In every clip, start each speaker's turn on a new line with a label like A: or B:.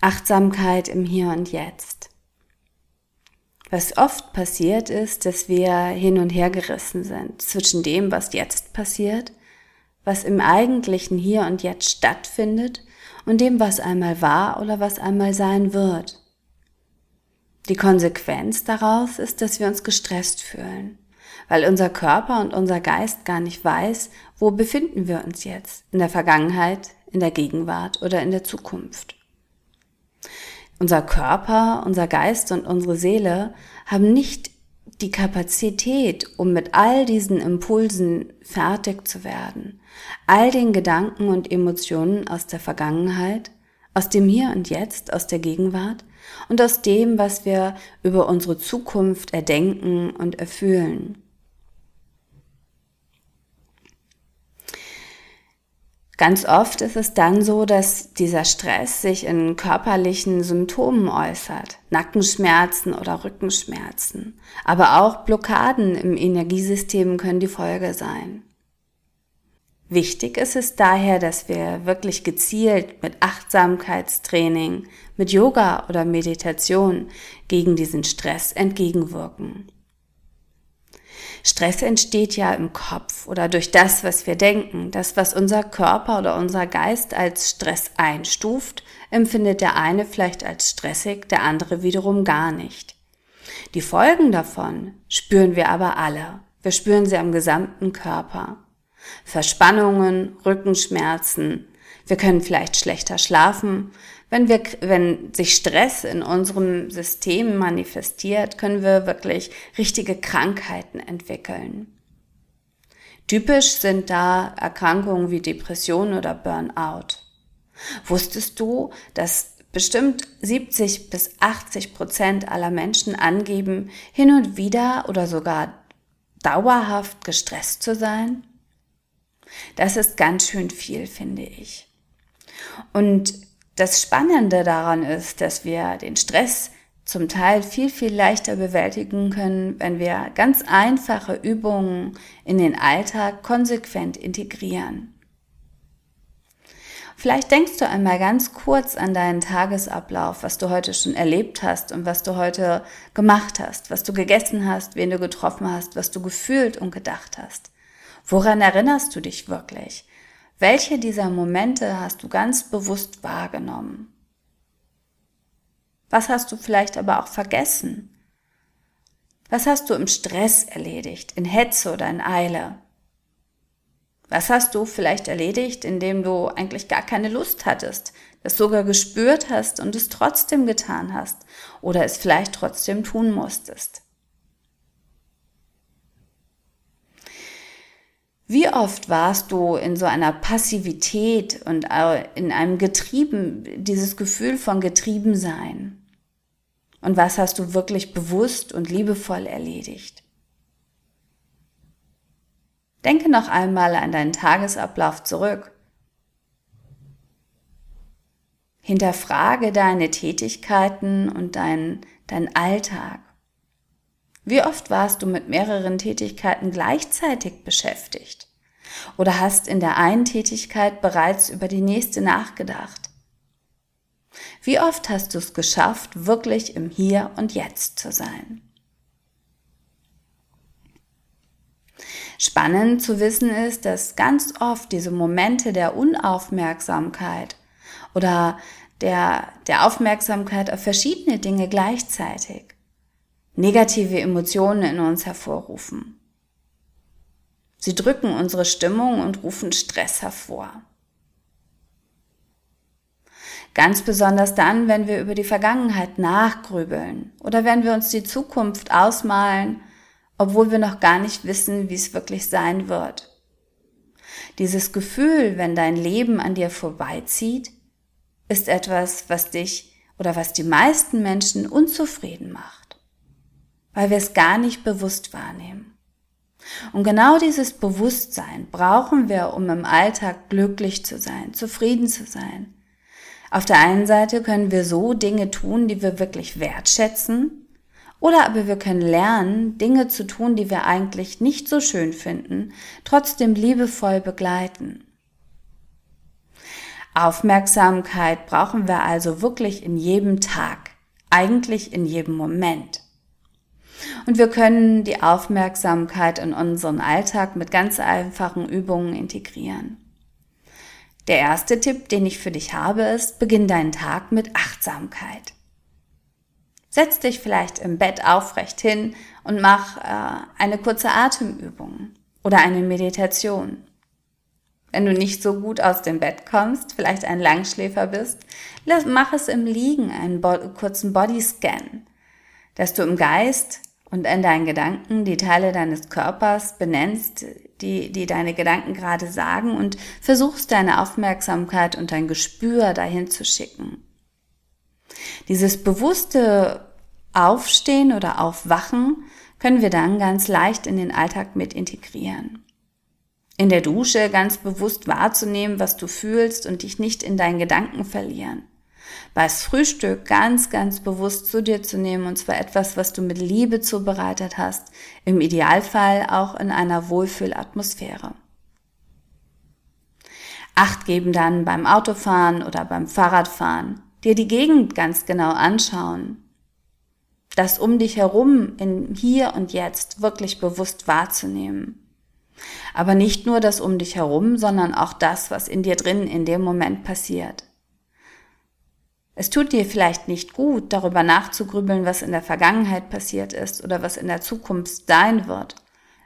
A: Achtsamkeit im Hier und Jetzt. Was oft passiert ist, dass wir hin und her gerissen sind zwischen dem, was jetzt passiert, was im eigentlichen Hier und Jetzt stattfindet und dem, was einmal war oder was einmal sein wird. Die Konsequenz daraus ist, dass wir uns gestresst fühlen, weil unser Körper und unser Geist gar nicht weiß, wo befinden wir uns jetzt, in der Vergangenheit, in der Gegenwart oder in der Zukunft. Unser Körper, unser Geist und unsere Seele haben nicht die Kapazität, um mit all diesen Impulsen fertig zu werden, all den Gedanken und Emotionen aus der Vergangenheit, aus dem Hier und Jetzt, aus der Gegenwart und aus dem, was wir über unsere Zukunft erdenken und erfühlen. Ganz oft ist es dann so, dass dieser Stress sich in körperlichen Symptomen äußert, Nackenschmerzen oder Rückenschmerzen. Aber auch Blockaden im Energiesystem können die Folge sein. Wichtig ist es daher, dass wir wirklich gezielt mit Achtsamkeitstraining, mit Yoga oder Meditation gegen diesen Stress entgegenwirken. Stress entsteht ja im Kopf oder durch das, was wir denken. Das, was unser Körper oder unser Geist als Stress einstuft, empfindet der eine vielleicht als stressig, der andere wiederum gar nicht. Die Folgen davon spüren wir aber alle. Wir spüren sie am gesamten Körper. Verspannungen, Rückenschmerzen. Wir können vielleicht schlechter schlafen, wenn wir, wenn sich Stress in unserem System manifestiert, können wir wirklich richtige Krankheiten entwickeln. Typisch sind da Erkrankungen wie Depression oder Burnout. Wusstest du, dass bestimmt 70 bis 80 Prozent aller Menschen angeben, hin und wieder oder sogar dauerhaft gestresst zu sein? Das ist ganz schön viel, finde ich. Und das Spannende daran ist, dass wir den Stress zum Teil viel, viel leichter bewältigen können, wenn wir ganz einfache Übungen in den Alltag konsequent integrieren. Vielleicht denkst du einmal ganz kurz an deinen Tagesablauf, was du heute schon erlebt hast und was du heute gemacht hast, was du gegessen hast, wen du getroffen hast, was du gefühlt und gedacht hast. Woran erinnerst du dich wirklich? Welche dieser Momente hast du ganz bewusst wahrgenommen? Was hast du vielleicht aber auch vergessen? Was hast du im Stress erledigt, in Hetze oder in Eile? Was hast du vielleicht erledigt, indem du eigentlich gar keine Lust hattest, das sogar gespürt hast und es trotzdem getan hast oder es vielleicht trotzdem tun musstest? Wie oft warst du in so einer Passivität und in einem Getrieben, dieses Gefühl von Getriebensein? Und was hast du wirklich bewusst und liebevoll erledigt? Denke noch einmal an deinen Tagesablauf zurück. Hinterfrage deine Tätigkeiten und deinen dein Alltag. Wie oft warst du mit mehreren Tätigkeiten gleichzeitig beschäftigt? Oder hast in der einen Tätigkeit bereits über die nächste nachgedacht? Wie oft hast du es geschafft, wirklich im Hier und Jetzt zu sein? Spannend zu wissen ist, dass ganz oft diese Momente der Unaufmerksamkeit oder der, der Aufmerksamkeit auf verschiedene Dinge gleichzeitig negative Emotionen in uns hervorrufen. Sie drücken unsere Stimmung und rufen Stress hervor. Ganz besonders dann, wenn wir über die Vergangenheit nachgrübeln oder wenn wir uns die Zukunft ausmalen, obwohl wir noch gar nicht wissen, wie es wirklich sein wird. Dieses Gefühl, wenn dein Leben an dir vorbeizieht, ist etwas, was dich oder was die meisten Menschen unzufrieden macht, weil wir es gar nicht bewusst wahrnehmen. Und genau dieses Bewusstsein brauchen wir, um im Alltag glücklich zu sein, zufrieden zu sein. Auf der einen Seite können wir so Dinge tun, die wir wirklich wertschätzen, oder aber wir können lernen, Dinge zu tun, die wir eigentlich nicht so schön finden, trotzdem liebevoll begleiten. Aufmerksamkeit brauchen wir also wirklich in jedem Tag, eigentlich in jedem Moment. Und wir können die Aufmerksamkeit in unseren Alltag mit ganz einfachen Übungen integrieren. Der erste Tipp, den ich für dich habe, ist, beginn deinen Tag mit Achtsamkeit. Setz dich vielleicht im Bett aufrecht hin und mach äh, eine kurze Atemübung oder eine Meditation. Wenn du nicht so gut aus dem Bett kommst, vielleicht ein Langschläfer bist, mach es im Liegen, einen bo kurzen Bodyscan, dass du im Geist und in deinen Gedanken die Teile deines Körpers benennst, die, die deine Gedanken gerade sagen und versuchst deine Aufmerksamkeit und dein Gespür dahin zu schicken. Dieses bewusste Aufstehen oder Aufwachen können wir dann ganz leicht in den Alltag mit integrieren. In der Dusche ganz bewusst wahrzunehmen, was du fühlst und dich nicht in deinen Gedanken verlieren das Frühstück ganz, ganz bewusst zu dir zu nehmen und zwar etwas, was du mit Liebe zubereitet hast, im Idealfall auch in einer Wohlfühlatmosphäre. Acht geben dann beim Autofahren oder beim Fahrradfahren, dir die Gegend ganz genau anschauen, das um dich herum in hier und jetzt wirklich bewusst wahrzunehmen. Aber nicht nur das um dich herum, sondern auch das, was in dir drin in dem Moment passiert. Es tut dir vielleicht nicht gut, darüber nachzugrübeln, was in der Vergangenheit passiert ist oder was in der Zukunft sein wird.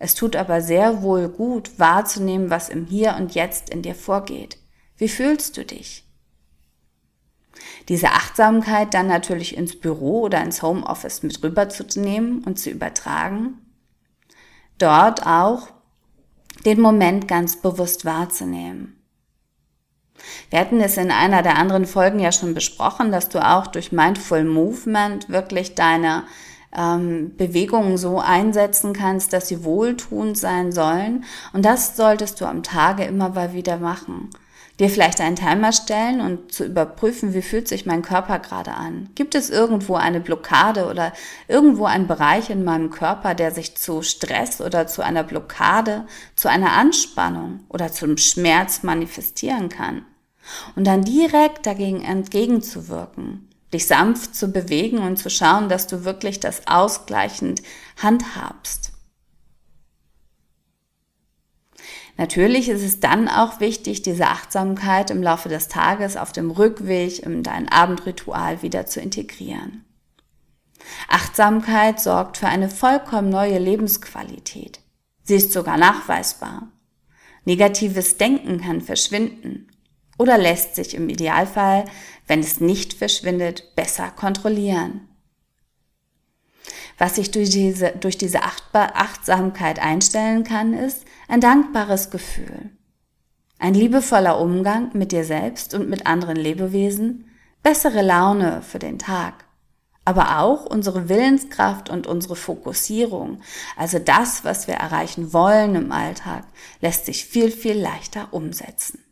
A: Es tut aber sehr wohl gut, wahrzunehmen, was im Hier und Jetzt in dir vorgeht. Wie fühlst du dich? Diese Achtsamkeit dann natürlich ins Büro oder ins Homeoffice mit rüberzunehmen und zu übertragen. Dort auch den Moment ganz bewusst wahrzunehmen. Wir hatten es in einer der anderen Folgen ja schon besprochen, dass du auch durch Mindful Movement wirklich deine ähm, Bewegungen so einsetzen kannst, dass sie wohltuend sein sollen. Und das solltest du am Tage immer mal wieder machen. Dir vielleicht einen Timer stellen und zu überprüfen, wie fühlt sich mein Körper gerade an. Gibt es irgendwo eine Blockade oder irgendwo einen Bereich in meinem Körper, der sich zu Stress oder zu einer Blockade, zu einer Anspannung oder zum Schmerz manifestieren kann? Und dann direkt dagegen entgegenzuwirken, dich sanft zu bewegen und zu schauen, dass du wirklich das ausgleichend handhabst. Natürlich ist es dann auch wichtig, diese Achtsamkeit im Laufe des Tages auf dem Rückweg in dein Abendritual wieder zu integrieren. Achtsamkeit sorgt für eine vollkommen neue Lebensqualität. Sie ist sogar nachweisbar. Negatives Denken kann verschwinden oder lässt sich im Idealfall, wenn es nicht verschwindet, besser kontrollieren. Was sich durch diese, durch diese Achtsamkeit einstellen kann, ist ein dankbares Gefühl, ein liebevoller Umgang mit dir selbst und mit anderen Lebewesen, bessere Laune für den Tag, aber auch unsere Willenskraft und unsere Fokussierung, also das, was wir erreichen wollen im Alltag, lässt sich viel, viel leichter umsetzen.